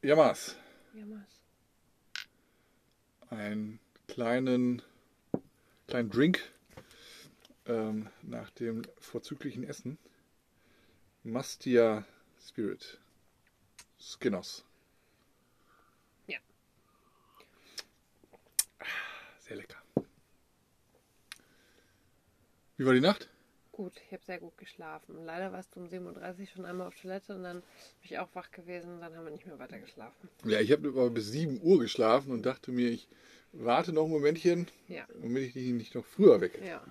Jammers, Jammers. einen kleinen, kleinen Drink ähm, nach dem vorzüglichen Essen. Mastia Spirit. Skinners. Ja. Sehr lecker. Wie war die Nacht? Gut, ich habe sehr gut geschlafen. Leider warst du um 7.30 Uhr schon einmal auf Toilette und dann bin ich auch wach gewesen und dann haben wir nicht mehr weiter geschlafen. Ja, ich habe aber bis 7 Uhr geschlafen und dachte mir, ich warte noch ein Momentchen, Ja. damit ich dich nicht noch früher wecke. Ja.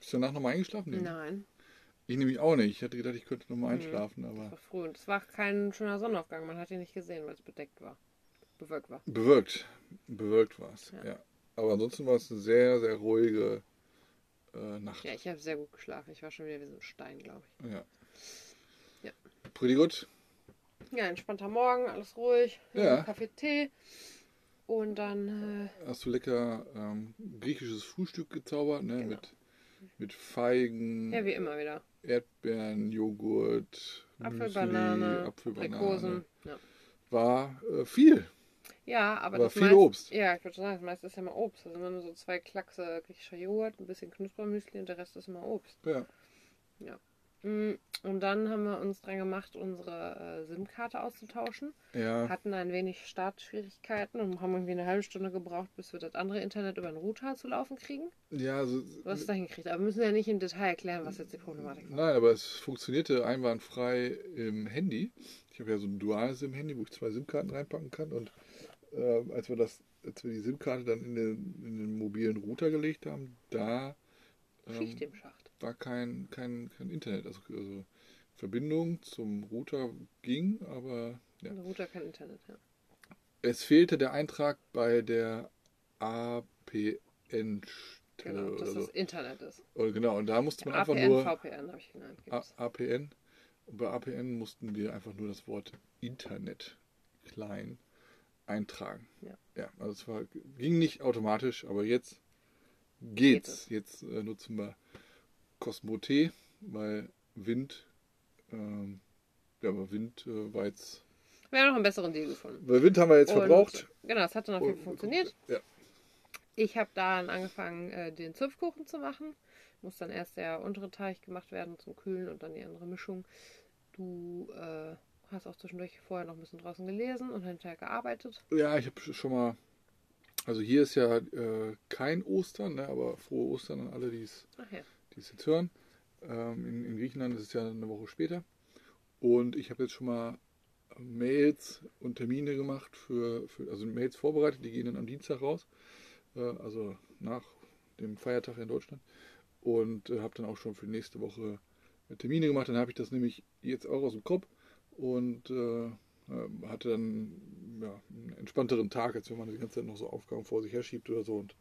Bist du danach nochmal eingeschlafen? Nee. Nein. Ich nämlich auch nicht. Ich hatte gedacht, ich könnte nochmal Mhm. einschlafen, Es aber war früh und es war kein schöner Sonnenaufgang. Man hat ihn nicht gesehen, weil es bedeckt war. Bewölkt war. bewölkt. Bewölkt war es. Ja. Ja. Aber ansonsten war es eine sehr, sehr ruhige äh, Nacht. Ja, ich habe sehr gut geschlafen. Ich war schon wieder wie so ein Stein, glaube ich. Ja. Ja. Pretty gut. Ja, entspannter Morgen, alles ruhig. Ja. Kaffee, Tee. Und dann, äh, Hast du lecker ähm, griechisches Frühstück gezaubert, ne? Genau. Mit, mit Feigen, ja, wie immer wieder. Erdbeeren, Joghurt, Apfel, Müsli, Banane, Apfel, Banane. Aprikosen. Ja. War äh, viel. Ja, aber War das viel meiste, Obst. Ja, ich würde sagen, das meiste ist ja immer Obst. Also immer nur so zwei Klackse griechischer Joghurt, ein bisschen Knuspermüsli und der Rest ist immer Obst. Ja. Mm, Und dann haben wir uns dran gemacht, unsere äh, SIM-Karte auszutauschen. Ja. Hatten ein wenig Startschwierigkeiten und haben irgendwie eine halbe Stunde gebraucht, bis wir das andere Internet über den Router zu laufen kriegen. Ja, also, hast es da hingekriegt. Aber wir müssen ja nicht im Detail erklären, was jetzt die Problematik war. Nein, aber es funktionierte einwandfrei im Handy. Ich habe ja so ein duales SIM-Handy, wo ich zwei SIM-Karten reinpacken kann. Und äh, als wir das, als wir die SIM-Karte dann in den, in den mobilen Router gelegt haben, da ähm, war kein, kein, kein Internet. Also, also Verbindung zum Router ging, aber ja. Der Router kein Internet, ja. es fehlte der Eintrag bei der APN. Genau, dass oder das so. Internet ist. Oder genau, und da musste man einfach APN, nur. VPN habe ich genannt. Gibt's. APN. Und bei APN mussten wir einfach nur das Wort Internet klein eintragen. Ja. ja also es war, ging nicht automatisch, aber jetzt geht's. Jetzt äh, nutzen wir Cosmo T, weil Wind, ähm, ja, aber Wind äh, war jetzt, Wir haben noch einen besseren Deal gefunden. weil Wind haben wir jetzt Und- verbraucht. Genau, es hat dann auf jeden Fall Und- funktioniert. Ja. Ich habe dann angefangen, äh, den Zupfkuchen zu machen. Muss dann erst der untere Teig gemacht werden zum Kühlen und dann die andere Mischung. Du äh, hast auch zwischendurch vorher noch ein bisschen draußen gelesen und hinterher gearbeitet. Ja, ich habe schon mal, also hier ist ja äh, kein Ostern, ne, aber frohe Ostern an alle, die es ja. die es jetzt hören. Ähm, in, in Griechenland ist es ja eine Woche später. Und ich habe jetzt schon mal Mails und Termine gemacht für, für also Mails vorbereitet, die gehen dann am Dienstag raus, äh, also nach dem Feiertag in Deutschland. Und äh, habe dann auch schon für nächste Woche Termine gemacht. Dann habe ich das nämlich jetzt auch aus dem Kopf und äh, äh, hatte dann ja, einen entspannteren Tag, als wenn man die ganze Zeit noch so Aufgaben vor sich herschiebt oder so. Und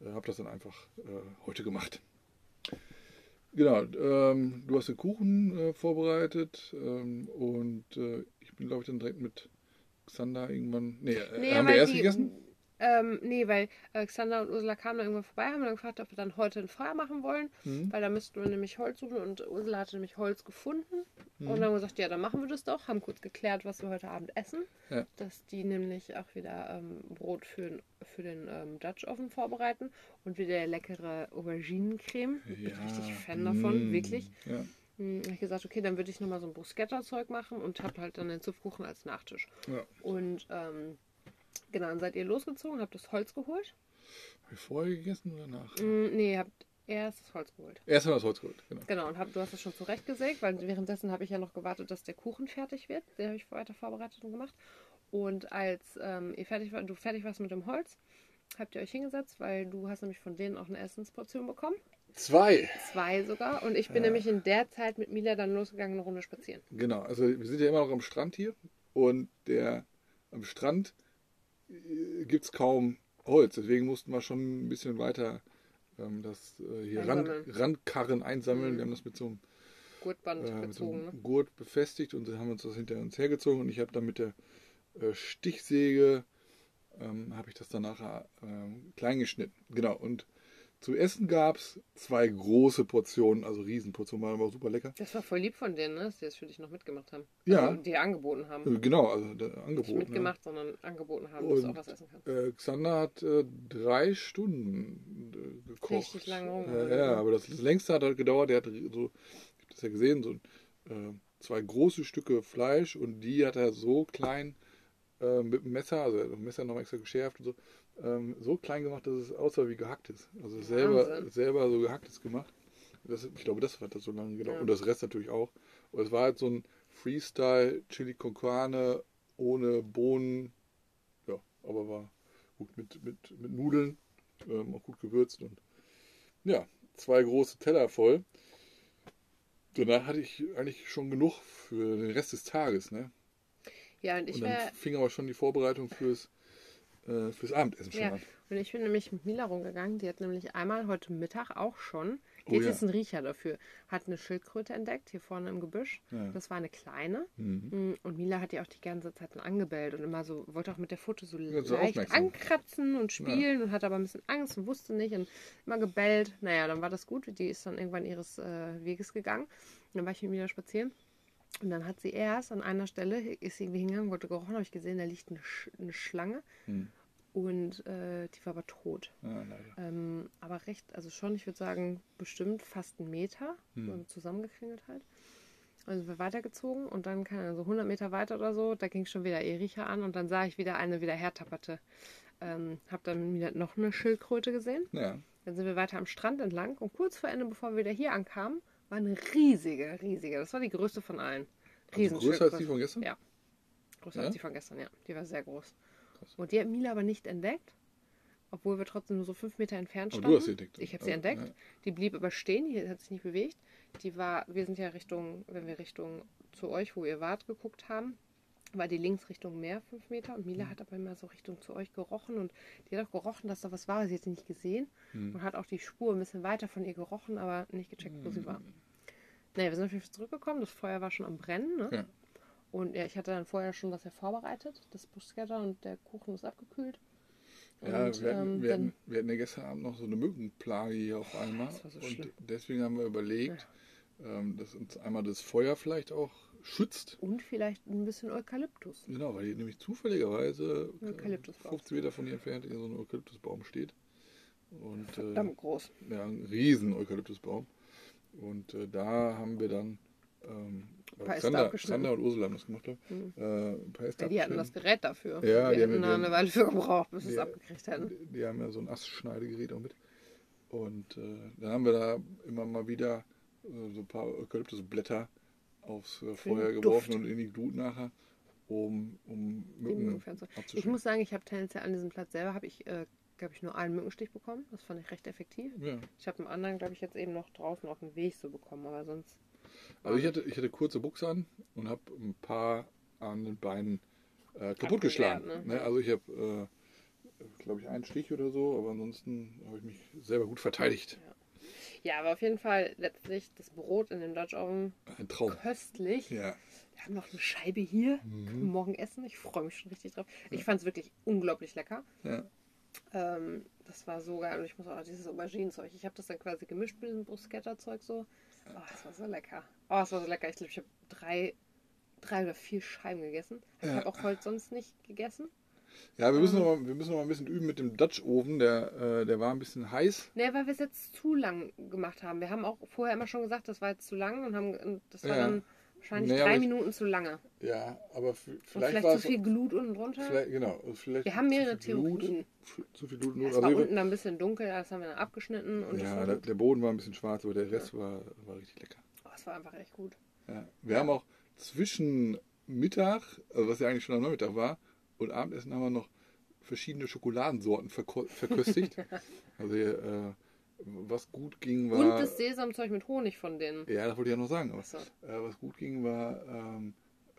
äh, habe das dann einfach äh, heute gemacht. Genau, ähm, du hast den Kuchen äh, vorbereitet ähm, und äh, ich bin, glaube ich, dann direkt mit Xander irgendwann. Nee, Nee, haben wir erst die- gegessen? Ähm, nee, weil Alexander und Ursula kamen dann irgendwann vorbei, haben dann gefragt, ob wir dann heute ein Feuer machen wollen, Mhm. weil da müssten wir nämlich Holz suchen und Ursula hatte nämlich Holz gefunden. Mhm. Und dann haben wir gesagt, ja, dann machen wir das doch. Haben kurz geklärt, was wir heute Abend essen. Ja. Dass die nämlich auch wieder ähm, Brot für, den- für den ähm, Dutch Oven vorbereiten und wieder leckere Auberginencreme. Ich bin richtig Fan davon, Mm, wirklich. Ja. Hm, hab ich gesagt, okay, dann würde ich nochmal so ein Bruschetta-Zeug machen und habe halt dann den Zupfkuchen als Nachtisch. ja. Und ähm, genau, dann seid ihr losgezogen, habt das Holz geholt. Haben wir vorher gegessen oder nach? Mm, nee, ihr habt erst das Holz geholt. Erst haben wir das Holz geholt, genau. Genau, und hab, du hast es schon zurechtgesägt, weil währenddessen habe ich ja noch gewartet, dass der Kuchen fertig wird. Den habe ich weiter vorbereitet und gemacht. Und als ähm, ihr fertig war, du fertig warst mit dem Holz, habt ihr euch hingesetzt, weil du hast nämlich von denen auch eine Essensportion bekommen. Zwei. Zwei sogar. Und ich bin Ja. nämlich in der Zeit mit Mila dann losgegangen, eine Runde spazieren. Genau, also wir sind ja immer noch am Strand hier und der am Strand gibt es kaum Holz, deswegen mussten wir schon ein bisschen weiter ähm, das äh, hier Rand, Einsammeln. Randkarren einsammeln. Mhm. Wir haben das mit so einem, Gurtband äh, mit so gezogen. einem Ne? Gurt befestigt und dann haben wir uns das hinter uns hergezogen und ich habe dann mit der äh, Stichsäge ähm, habe ich das dann nachher ähm, klein geschnitten. Genau, und Zu essen gab es zwei große Portionen, also Riesenportionen, waren aber super lecker. Das war voll lieb von denen, ne? dass die das für dich noch mitgemacht haben. Ja. Also, die angeboten haben. Äh, Genau, also der Nicht Angebot. Ne? mitgemacht, sondern angeboten haben, dass du auch Und was essen kannst. Äh, Xander hat äh, drei Stunden äh, gekocht. Richtig lange rum. Ja, ja, aber das, das längste hat halt gedauert. Der hat so, ich habe das ja gesehen, so äh, zwei große Stücke Fleisch und die hat er so klein äh, mit dem Messer, also hat das Messer noch extra geschärft und so, ähm, so klein gemacht, dass es aussah wie gehacktes. Also selber, Wahnsinn. selber so gehacktes gemacht. Das, ich glaube, das hat das so lange gedauert. Ja. Und das Rest natürlich auch. Und es war halt so ein Freestyle Chili con Carne ohne Bohnen. Ja, aber war gut mit, mit, mit Nudeln, ähm, auch gut gewürzt und ja, zwei große Teller voll. Danach hatte ich eigentlich schon genug für den Rest des Tages, ne? Ja, und ich und dann wäre. fing aber schon die Vorbereitung fürs, äh, fürs Abendessen schon Ja, an. und ich bin nämlich mit Mila rumgegangen. Die hat nämlich einmal heute Mittag auch schon. Oh Die hat ja. jetzt einen Riecher dafür. Hat eine Schildkröte entdeckt, hier vorne im Gebüsch. Ja. Das war eine kleine. Mhm. Mm, Und Mila hat die auch die ganze Zeit angebellt und immer so, wollte auch mit der Foto so Ja, so leicht aufmerksam. ankratzen und spielen und hatte aber ein bisschen Angst und wusste nicht und immer gebellt. Naja, dann war das gut. Die ist dann irgendwann ihres äh, Weges gegangen. Und dann war ich mit Mila spazieren. Und dann hat sie erst an einer Stelle, ist sie irgendwie hingegangen, wollte gerochen, habe ich gesehen, da liegt eine, Sch eine Schlange. Hm. Und äh, die war aber tot. Ja, leider. Ähm, aber recht, also schon, ich würde sagen, bestimmt fast einen Meter, Hm. so zusammengekringelt halt. Also sind wir weitergezogen und dann, keine Ahnung, so 100 Meter weiter oder so, da ging schon wieder Erika an und dann sah ich wieder eine wieder hertapperte. Ähm, hab dann wieder noch eine Schildkröte gesehen. Ja. Dann sind wir weiter am Strand entlang und kurz vor Ende, bevor wir wieder hier ankamen, war eine riesige, riesige, das war die größte von allen. Also größer als die von gestern? Ja. Größer Ja? als die von gestern, ja. Die war sehr groß. Krass. Und die hat Mila aber nicht entdeckt, obwohl wir trotzdem nur so fünf Meter entfernt Aber standen. du hast sie entdeckt. Ich habe sie entdeckt. ja. Die blieb aber stehen, die hat sich nicht bewegt. Die war, wir sind ja Richtung, wenn wir Richtung zu euch, wo ihr wart, geguckt haben, war die links Richtung Meer fünf Meter und Mhm. Mila hat aber immer so Richtung zu euch gerochen und die hat auch gerochen, dass da was war. Sie hat sie nicht gesehen Mhm. und hat auch die Spur ein bisschen weiter von ihr gerochen, aber nicht gecheckt, wo sie Mhm. war. Naja, wir sind auf jeden Fall zurückgekommen. Das Feuer war schon am Brennen. Ne? Ja. Und ja, ich hatte dann vorher schon das ja vorbereitet, das Bruschetta und der Kuchen ist abgekühlt. Ja, Und, wir, hatten, ähm, wir, hatten, wir hatten ja gestern Abend noch so eine Mückenplage hier auf einmal. so und schlimm. deswegen haben wir überlegt, ähm, dass uns einmal das Feuer vielleicht auch schützt. Und vielleicht ein bisschen Eukalyptus. Genau, weil hier nämlich zufälligerweise äh, Eukalyptusbaum. 50 Meter von hier entfernt hier so ein Eukalyptusbaum steht. Und äh, Verdammt groß. ja, ein riesen Eukalyptusbaum. Und äh, da haben wir dann ähm, abgeschnitten. Xander und Ursula haben das gemacht. Mhm. äh, Ja, die hatten das. Gerät dafür. Ja, die haben- hätten da die eine Weile für gebraucht, bis wir es abgekriegt hätten. Die, die haben ja so ein Astschneidegerät auch mit. Und äh, dann haben wir da immer mal wieder äh, so ein paar Eukalyptusblätter aufs äh, Feuer geworfen Duft. und in die Glut nachher, um, um Mücken. Ich muss sagen, ich habe tendenziell an diesem Platz selber, habe ich, äh, glaube ich, nur einen Mückenstich bekommen. Das fand ich recht effektiv. Ja. Ich habe einen anderen, glaube ich, jetzt eben noch draußen auf dem Weg so bekommen, aber sonst. Also ich hatte, ich hatte kurze Buchse an und habe ein paar an den Beinen äh, kaputtgeschlagen. Ne? Ne? Also ich habe, äh, glaube ich, einen Stich oder so, aber ansonsten habe ich mich selber gut verteidigt. Ja, aber auf jeden Fall letztlich das Brot in dem Dutch Oven Ein Traum. köstlich. Ja. Wir haben noch eine Scheibe hier. Mhm. Können wir morgen essen. Ich freue mich schon richtig drauf. Ich fand es wirklich unglaublich lecker. ja. Ähm, das war so geil. Und ich muss auch dieses Auberginenzeug. Ich habe das dann quasi gemischt mit diesem Bruschetta-Zeug so. Oh, das war so lecker. Oh, es war so lecker. Ich glaube, ich habe drei, drei oder vier Scheiben gegessen. Ich Ja. habe auch heute sonst nicht gegessen. Ja, wir müssen, noch mal, wir müssen noch mal ein bisschen üben mit dem Dutch Oven. Der, äh, der war ein bisschen heiß. Nee, weil wir es jetzt zu lang gemacht haben. Wir haben auch vorher immer schon gesagt, das war jetzt zu lang und haben das war Ja. dann wahrscheinlich aber drei ich- Minuten zu lange. Ja, aber f- Und vielleicht, vielleicht war zu es. viel Glut unten drunter. Vielleicht, genau. Vielleicht Wir haben mehrere Theorien. f- Zu viel Blut. Es Also war wir- unten dann ein bisschen dunkel, das haben wir dann abgeschnitten und ja, war der, der Boden war ein bisschen schwarz, aber der Rest war, war richtig lecker. Oh, es war einfach echt gut. Ja. Wir haben auch zwischen Mittag, also was ja eigentlich schon am Nachmittag war, und Abendessen haben wir noch verschiedene Schokoladensorten verköstigt. also äh, was gut ging war. Und das Sesamzeug mit Honig von denen. ja, das wollte ich ja noch sagen. Aber, Achso. äh, was gut ging war ähm,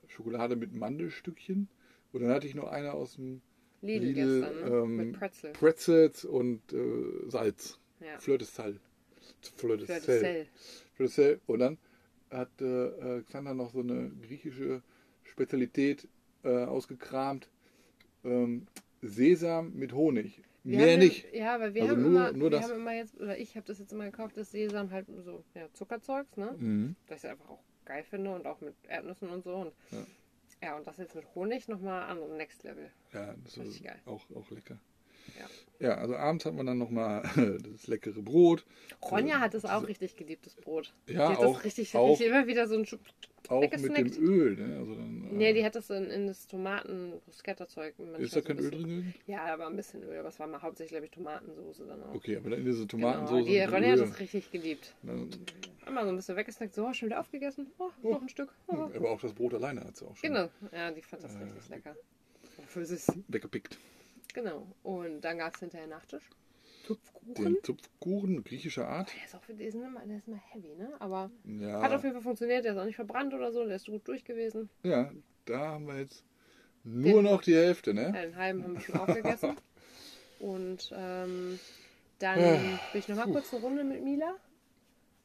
Schokolade mit Mandelstückchen. Und dann hatte ich noch eine aus dem Lidl, Lidl, gestern, ne? ähm, mit Pretzel. Pretzels und äh, Salz. Ja. Fleur de Sal. Fleur de Fleur de Sel. Sel. Fleur de Sel. Und dann hat äh, Xander noch so eine griechische Spezialität äh, ausgekramt. Ähm, Sesam mit Honig. Wir Mehr haben, nicht. Ja, weil wir Also haben nur- immer, nur wir das. haben immer jetzt, oder ich habe das jetzt immer gekauft, das Sesam halt so ja, Zuckerzeugs, ne? Mhm. Das ich einfach auch geil finde und auch mit Erdnüssen und so. Und, Ja. ja. und das jetzt mit Honig nochmal an Next Level. Ja, das ist Richtig geil. auch, auch lecker. Ja. Also abends hat man dann nochmal das leckere Brot. Ronja hat es auch richtig geliebt, das Brot. Ja, die hat auch, das richtig, auch, immer wieder so ein Schub. auch mit dem Öl. Ne? Also dann, äh, Nee, die hat das in, in das Tomaten-Bruschetta-Zeug. ist da so kein ein Öl drin gewesen? Ja, war ein bisschen Öl, aber es war mal hauptsächlich, glaube ich, Tomatensoße dann auch. Okay, aber dann in diese Genau, Tomatensoße. die mit Ronja hat Öl. das richtig geliebt. Dann, Einmal so ein bisschen weggesnackt, so, schon wieder aufgegessen. Oh, Oh. noch ein Stück. Oh. aber auch das Brot alleine hat sie auch schon Genau, ja, die fand das Äh, richtig lecker. Für süß. weggepickt. Genau. Und dann gab es hinterher Nachtisch. Tupfkuchen. Den Zupfkuchen griechischer Art. Der ist auch der ist immer, der ist immer heavy, ne? Aber Ja, hat auf jeden Fall funktioniert. Der ist auch nicht verbrannt oder so. Der ist gut durch gewesen. ja, da haben wir jetzt nur noch die Hälfte, ne? Ja, den halben haben wir schon aufgegessen. Und ähm, dann Ah, bin ich nochmal puh. kurz eine Runde mit Mila.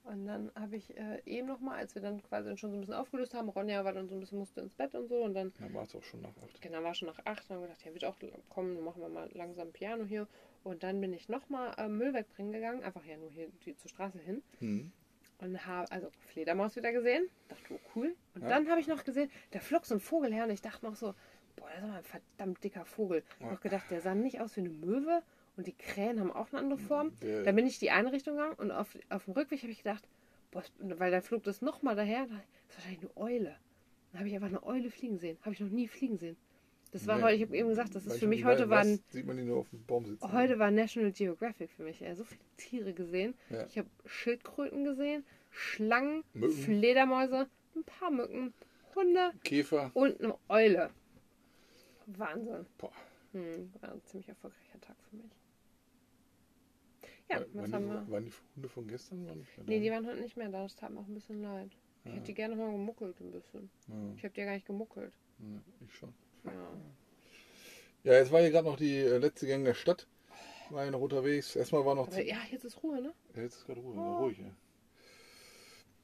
Und dann habe ich äh, eben nochmal, als wir dann quasi schon so ein bisschen aufgelöst haben, Ronja war dann so ein bisschen, musste ins Bett und so. Und dann Da war es auch schon nach acht. Genau, war schon nach acht. Dann haben wir gedacht, ja, wird auch kommen, dann machen wir mal langsam Piano hier. Und dann bin ich nochmal äh, Müll wegbringen gegangen, einfach ja nur hier die, zur Straße hin. Hm. Und habe also Fledermaus wieder gesehen. Dachte, oh cool. Und Ja. dann habe ich noch gesehen, da flog so ein Vogel her und ich dachte noch so, boah, das ist aber ein verdammt dicker Vogel. Ich Ja. habe noch gedacht, der sah nicht aus wie eine Möwe und die Krähen haben auch eine andere Form. Der- Dann bin ich die eine Richtung gegangen und auf, auf dem Rückweg habe ich gedacht, boah, weil dann flog das nochmal daher, das ist wahrscheinlich eine Eule. Dann habe ich einfach eine Eule fliegen sehen. Habe ich noch nie fliegen sehen. Das war Nee. heute, ich habe eben gesagt, das ist Manchmal für mich heute war, sieht man die nur auf dem Baum sitzen. heute war National Geographic für mich. Ja, so viele Tiere gesehen. Ja. Ich habe Schildkröten gesehen, Schlangen, Mücken. Fledermäuse, ein paar Mücken, Hunde Käfer. und eine Eule. Wahnsinn. Boah. Hm, war ein ziemlich erfolgreicher Tag für mich. Ja, War- was waren, haben die, wir? waren die Hunde von gestern? Waren Nee, die waren heute nicht mehr da. Das tat mir auch ein bisschen leid. Ich Ja. hätte die gerne mal gemuckelt ein bisschen. Ja, Ich habe die ja gar nicht gemuckelt. ja, ich schon. Ja. Ja, jetzt war hier gerade noch die äh, letzte Gang der Stadt. War hier noch unterwegs. Erstmal war noch. Aber ja, jetzt ist Ruhe, ne? Ja, jetzt ist gerade Ruhe, Oh. ruhig, ja.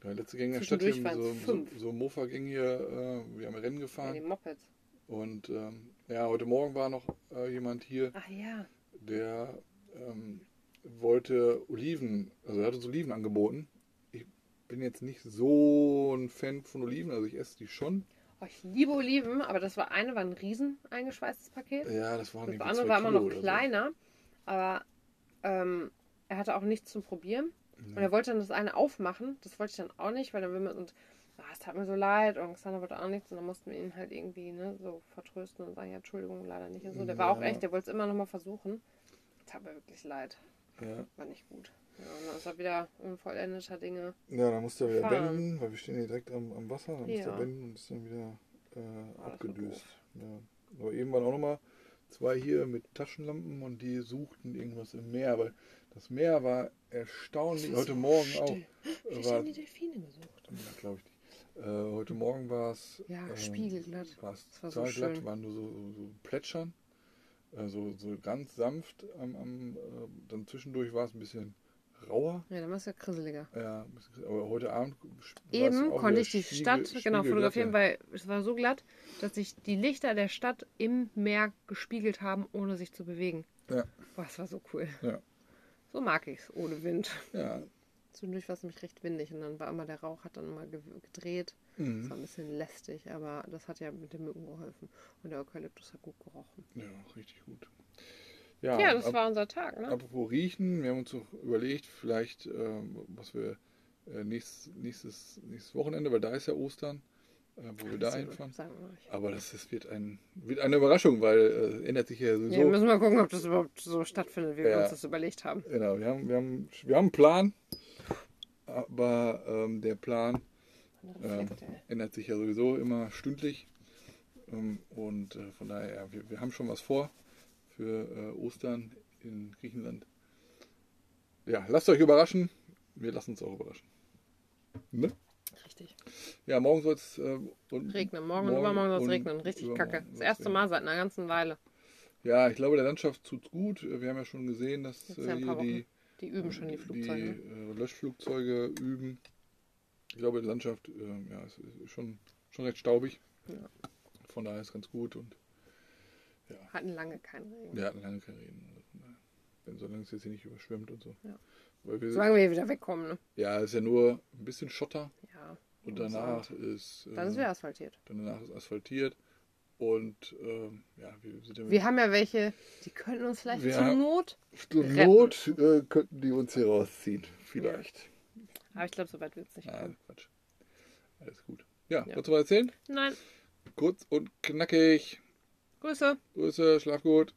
Ja, letzte Gang der Stadt hier, so, so, so Mofa-Gang hier, äh, wir haben Rennen Ja, gefahren. die Mopeds. Und ähm, ja, heute Morgen war noch äh, jemand hier, Ach ja. der ähm, wollte Oliven, also er hat uns Oliven angeboten. Ich bin jetzt nicht so ein Fan von Oliven, also ich esse die schon. Oh, ich liebe Oliven, aber das war eine war ein riesen eingeschweißtes Paket. Ja, das waren Das andere war immer noch oder so. kleiner, aber ähm, er hatte auch nichts zum Probieren. Und Ja. er wollte dann das eine aufmachen. Das wollte ich dann auch nicht, weil dann will man und ah, es tat mir so leid und Xander wollte auch nichts und dann mussten wir ihn halt irgendwie ne, so vertrösten und sagen, ja, Entschuldigung, leider nicht und so. Der war auch Ja. echt, der wollte es immer noch mal versuchen. Tat mir wirklich leid. Ja. War nicht gut. Ja, und dann ist er wieder unvollendeter Dinge. ja, dann musste er wieder Fahren. wenden, weil wir stehen hier direkt am, am Wasser. Dann musste Ja. er wenden und ist dann wieder äh, abgedüst. Ja. Aber eben waren auch nochmal zwei hier mit Taschenlampen und die suchten irgendwas im Meer, weil das Meer war erstaunlich. Heute Morgen auch. Still. äh, Vielleicht War, haben die Delfine gesucht. ja, glaube ich nicht. Äh, heute Morgen war es. Ja, ähm, spiegelglatt. War es war so glatt, waren nur so, so, so Plätschern. Äh, so, so ganz sanft. Am, am, äh, dann zwischendurch war es ein bisschen rauer. Ja, dann war es ja krisseliger. Ja, aber heute Abend. Eben konnte ich die Spiegel- Stadt genau fotografieren, weil es war so glatt, dass sich die Lichter der Stadt im Meer gespiegelt haben, ohne sich zu bewegen. Ja. Boah, das war so cool. Ja. So mag ich es, ohne Wind. Ja. Zwischendurch war es nämlich recht windig und dann war immer der Rauch, hat dann immer ge- gedreht. Das Mhm. war ein bisschen lästig, aber das hat ja mit den Mücken geholfen. Und der Eukalyptus hat gut gerochen. ja, richtig gut. Ja, Ja, das ab, war unser Tag, ne? apropos Riechen, wir haben uns auch überlegt, vielleicht, ähm, was wir äh, nächstes, nächstes, nächstes Wochenende, weil da ist ja Ostern, äh, wo wir da hinfahren. Wir. Aber das, das wird, ein, wird eine Überraschung, weil äh, ändert sich ja sowieso. Ja, müssen wir gucken, ob das überhaupt so stattfindet, wie wir Ja. uns das überlegt haben. Genau, wir haben, wir haben, wir haben einen Plan, aber ähm, der Plan ähm, ändert sich ja sowieso immer stündlich. Ähm, und äh, von daher, ja, wir, wir haben schon was vor für äh, Ostern in Griechenland. Ja, lasst euch überraschen. Wir lassen uns auch überraschen. Ne? Richtig. Ja, morgen soll es äh, Regnen. Morgen, und übermorgen soll es regnen. Richtig kacke. Das erste. Mal seit einer ganzen Weile. Ja, ich glaube, der Landschaft tut's gut. Wir haben ja schon gesehen, dass äh, ja Wochen. die, Die üben schon die Flugzeuge. die äh, Löschflugzeuge üben. Ich glaube, die Landschaft äh, ja, ist, schon, schon recht staubig. Ja. Von daher ist ganz gut und Hatten lange keinen Regen. wir hatten lange kein Reden. Wenn solange es jetzt hier nicht überschwemmt und so. Ja. Wir, Solange wir hier wieder wegkommen, ne? ja, es ist ja nur ein bisschen Schotter Ja. und danach ist, äh, Dann ist wieder asphaltiert. danach ist asphaltiert und ähm, ja, wir sind ja Wir haben ja welche, die könnten uns vielleicht zur Not. zur. Not äh, könnten die uns hier rausziehen. Vielleicht. Aber ich glaube, so weit wird es nicht Ah, kommen. Quatsch. Alles gut. Ja, Ja. wolltest du was erzählen? Nein. Kurz und knackig. Grüße. Grüße, schlaf gut.